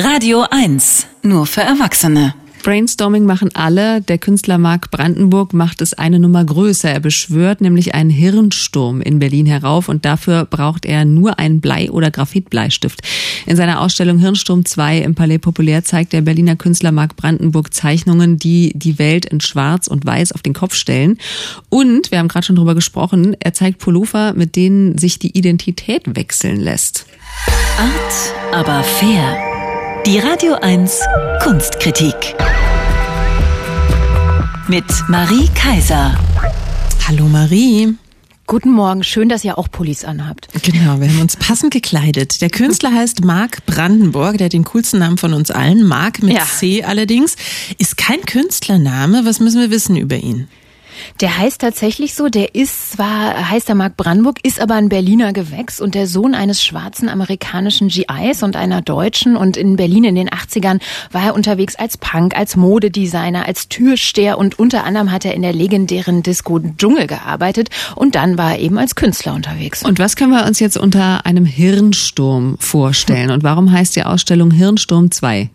Radio 1, nur für Erwachsene. Brainstorming machen alle. Der Künstler Marc Brandenburg macht es eine Nummer größer. Er beschwört nämlich einen Hirnsturm in Berlin herauf und dafür braucht er nur einen Blei- oder Graphitbleistift. In seiner Ausstellung Hirnsturm 2 im Palais Populär zeigt der Berliner Künstler Marc Brandenburg Zeichnungen, die die Welt in Schwarz und Weiß auf den Kopf stellen. Und, wir haben gerade schon drüber gesprochen, er zeigt Pullover, mit denen sich die Identität wechseln lässt. Art, aber fair. Die Radio 1 Kunstkritik. Mit Marie Kaiser. Hallo Marie. Guten Morgen, schön, dass ihr auch Pullis anhabt. Genau, wir haben uns passend gekleidet. Der Künstler heißt Marc Brandenburg, der hat den coolsten Namen von uns allen. Marc mit ja. C allerdings. Ist kein Künstlername. Was müssen wir wissen über ihn? Der heißt tatsächlich so, der ist zwar, heißt er Mark Brandenburg, ist aber ein Berliner Gewächs und der Sohn eines schwarzen amerikanischen GIs und einer Deutschen. Und in Berlin in den 80ern war er unterwegs als Punk, als Modedesigner, als Türsteher und unter anderem hat er in der legendären Disco Dschungel gearbeitet und dann war er eben als Künstler unterwegs. Und was können wir uns jetzt unter einem Hirnsturm vorstellen? Und warum heißt die Ausstellung Hirnsturm 2?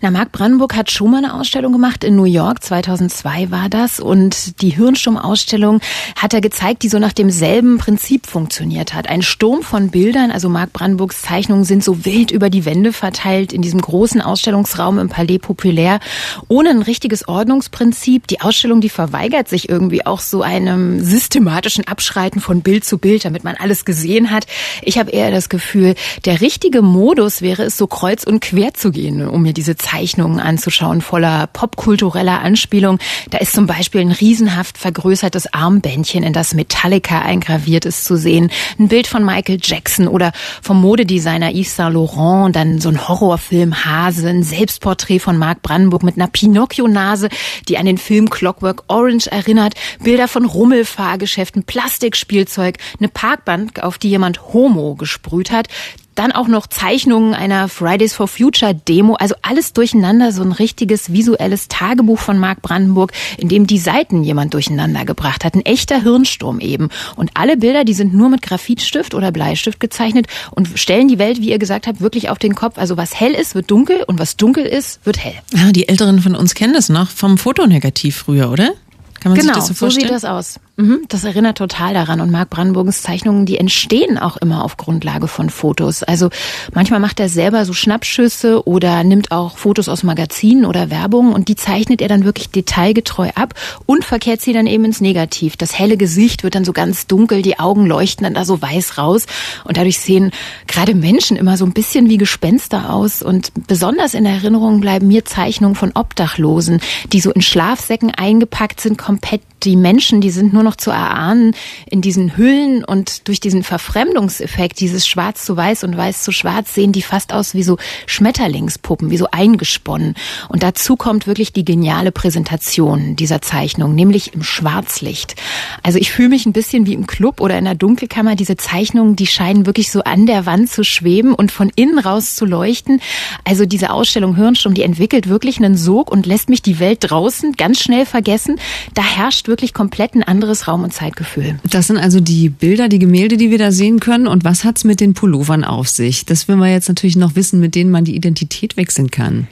Na, Marc Brandenburg hat schon mal eine Ausstellung gemacht in New York, 2002 war das. Und die Hirnsturm-Ausstellung hat er gezeigt, die so nach demselben Prinzip funktioniert hat. Ein Sturm von Bildern, also Marc Brandenburgs Zeichnungen sind so wild über die Wände verteilt in diesem großen Ausstellungsraum im Palais Populaire, ohne ein richtiges Ordnungsprinzip. Die Ausstellung, die verweigert sich irgendwie auch so einem systematischen Abschreiten von Bild zu Bild, damit man alles gesehen hat. Ich habe eher das Gefühl, der richtige Modus wäre es, so kreuz und quer zu gehen, um mir diese Zeichnungen anzuschauen, voller popkultureller Anspielung. Da ist zum Beispiel ein riesenhaft vergrößertes Armbändchen, in das Metallica eingraviert ist, zu sehen. Ein Bild von Michael Jackson oder vom Modedesigner Yves Saint Laurent, dann so ein Horrorfilm Hase, ein Selbstporträt von Mark Brandenburg mit einer Pinocchio-Nase, die an den Film Clockwork Orange erinnert, Bilder von Rummelfahrgeschäften, Plastikspielzeug, eine Parkbank, auf die jemand Homo gesprüht hat, dann auch noch Zeichnungen einer Fridays for Future Demo, also alles durcheinander, so ein richtiges visuelles Tagebuch von Marc Brandenburg, in dem die Seiten jemand durcheinander gebracht hat. Ein echter Hirnsturm eben. Und alle Bilder, die sind nur mit Graphitstift oder Bleistift gezeichnet und stellen die Welt, wie ihr gesagt habt, wirklich auf den Kopf. Also was hell ist, wird dunkel und was dunkel ist, wird hell. Ah, die Älteren von uns kennen das noch vom Fotonegativ früher, oder? Kann man genau, sich das so vorstellen? so sieht das aus. Mhm, das erinnert total daran. Und Marc Brandenburgens Zeichnungen, die entstehen auch immer auf Grundlage von Fotos. Also manchmal macht er selber so Schnappschüsse oder nimmt auch Fotos aus Magazinen oder Werbung und die zeichnet er dann wirklich detailgetreu ab und verkehrt sie dann eben ins Negativ. Das helle Gesicht wird dann so ganz dunkel, die Augen leuchten dann da so weiß raus und dadurch sehen gerade Menschen immer so ein bisschen wie Gespenster aus. Und besonders in Erinnerung bleiben mir Zeichnungen von Obdachlosen, die so in Schlafsäcken eingepackt sind, komplett die Menschen, die sind nur noch zu erahnen in diesen Hüllen und durch diesen Verfremdungseffekt, dieses Schwarz zu Weiß und Weiß zu Schwarz, sehen die fast aus wie so Schmetterlingspuppen, wie so eingesponnen. Und dazu kommt wirklich die geniale Präsentation dieser Zeichnung, nämlich im Schwarzlicht. Also ich fühle mich ein bisschen wie im Club oder in der Dunkelkammer. Diese Zeichnungen, die scheinen wirklich so an der Wand zu schweben und von innen raus zu leuchten. Also diese Ausstellung Hirnsturm, die entwickelt wirklich einen Sog und lässt mich die Welt draußen ganz schnell vergessen. Da herrscht wirklich komplett ein anderes Raum- und Zeitgefühl. Das sind also die Bilder, die Gemälde, die wir da sehen können. Und was hat's mit den Pullovern auf sich? Das will man jetzt natürlich noch wissen, mit denen man die Identität wechseln kann.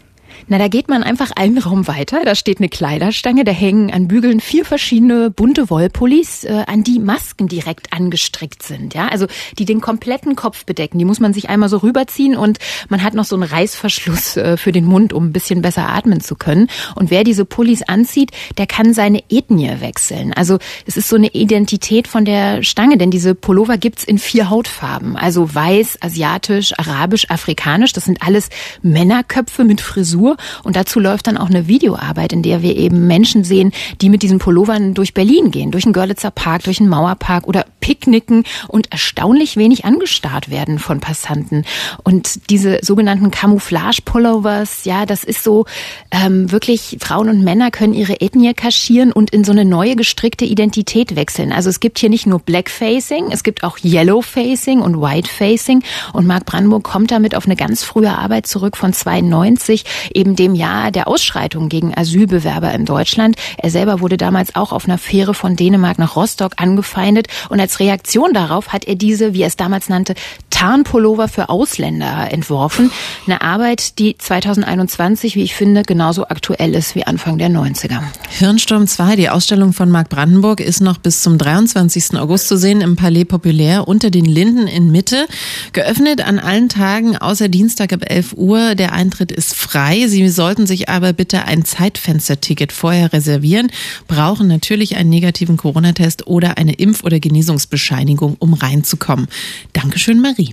Na, da geht man einfach einen Raum weiter. Da steht eine Kleiderstange, da hängen an Bügeln vier verschiedene bunte Wollpullis, äh, an die Masken direkt angestrickt sind. Ja, also die den kompletten Kopf bedecken. Die muss man sich einmal so rüberziehen und man hat noch so einen Reißverschluss äh, für den Mund, um ein bisschen besser atmen zu können. Und wer diese Pullis anzieht, der kann seine Ethnie wechseln. Also es ist so eine Identität von der Stange, denn diese Pullover gibt's in vier Hautfarben. Also weiß, asiatisch, arabisch, afrikanisch. Das sind alles Männerköpfe mit Frisur und dazu läuft dann auch eine Videoarbeit, in der wir eben Menschen sehen, die mit diesen Pullovern durch Berlin gehen, durch den Görlitzer Park, durch den Mauerpark oder picknicken und erstaunlich wenig angestarrt werden von Passanten. Und diese sogenannten Camouflage-Pullovers, ja, das ist so ähm, wirklich, Frauen und Männer können ihre Ethnie kaschieren und in so eine neue gestrickte Identität wechseln. Also es gibt hier nicht nur Blackfacing, es gibt auch Yellowfacing und Whitefacing. Und Marc Brandenburg kommt damit auf eine ganz frühe Arbeit zurück von 92, eben dem Jahr der Ausschreitung gegen Asylbewerber in Deutschland. Er selber wurde damals auch auf einer Fähre von Dänemark nach Rostock angefeindet und als Reaktion darauf hat er diese, wie er es damals nannte, Tarnpullover für Ausländer entworfen. Eine Arbeit, die 2021, wie ich finde, genauso aktuell ist wie Anfang der 90er. Hirnsturm 2, die Ausstellung von Marc Brandenburg, ist noch bis zum 23. August zu sehen im Palais Populaire unter den Linden in Mitte. Geöffnet an allen Tagen außer Dienstag ab 11 Uhr. Der Eintritt ist frei. Sie sollten sich aber bitte ein Zeitfensterticket vorher reservieren, brauchen natürlich einen negativen Corona-Test oder eine Impf- oder Genesungsbescheinigung, um reinzukommen. Dankeschön, Marie.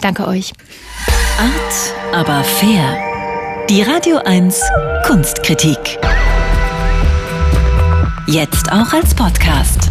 Danke euch. Art, aber fair. Die Radio 1 Kunstkritik. Jetzt auch als Podcast.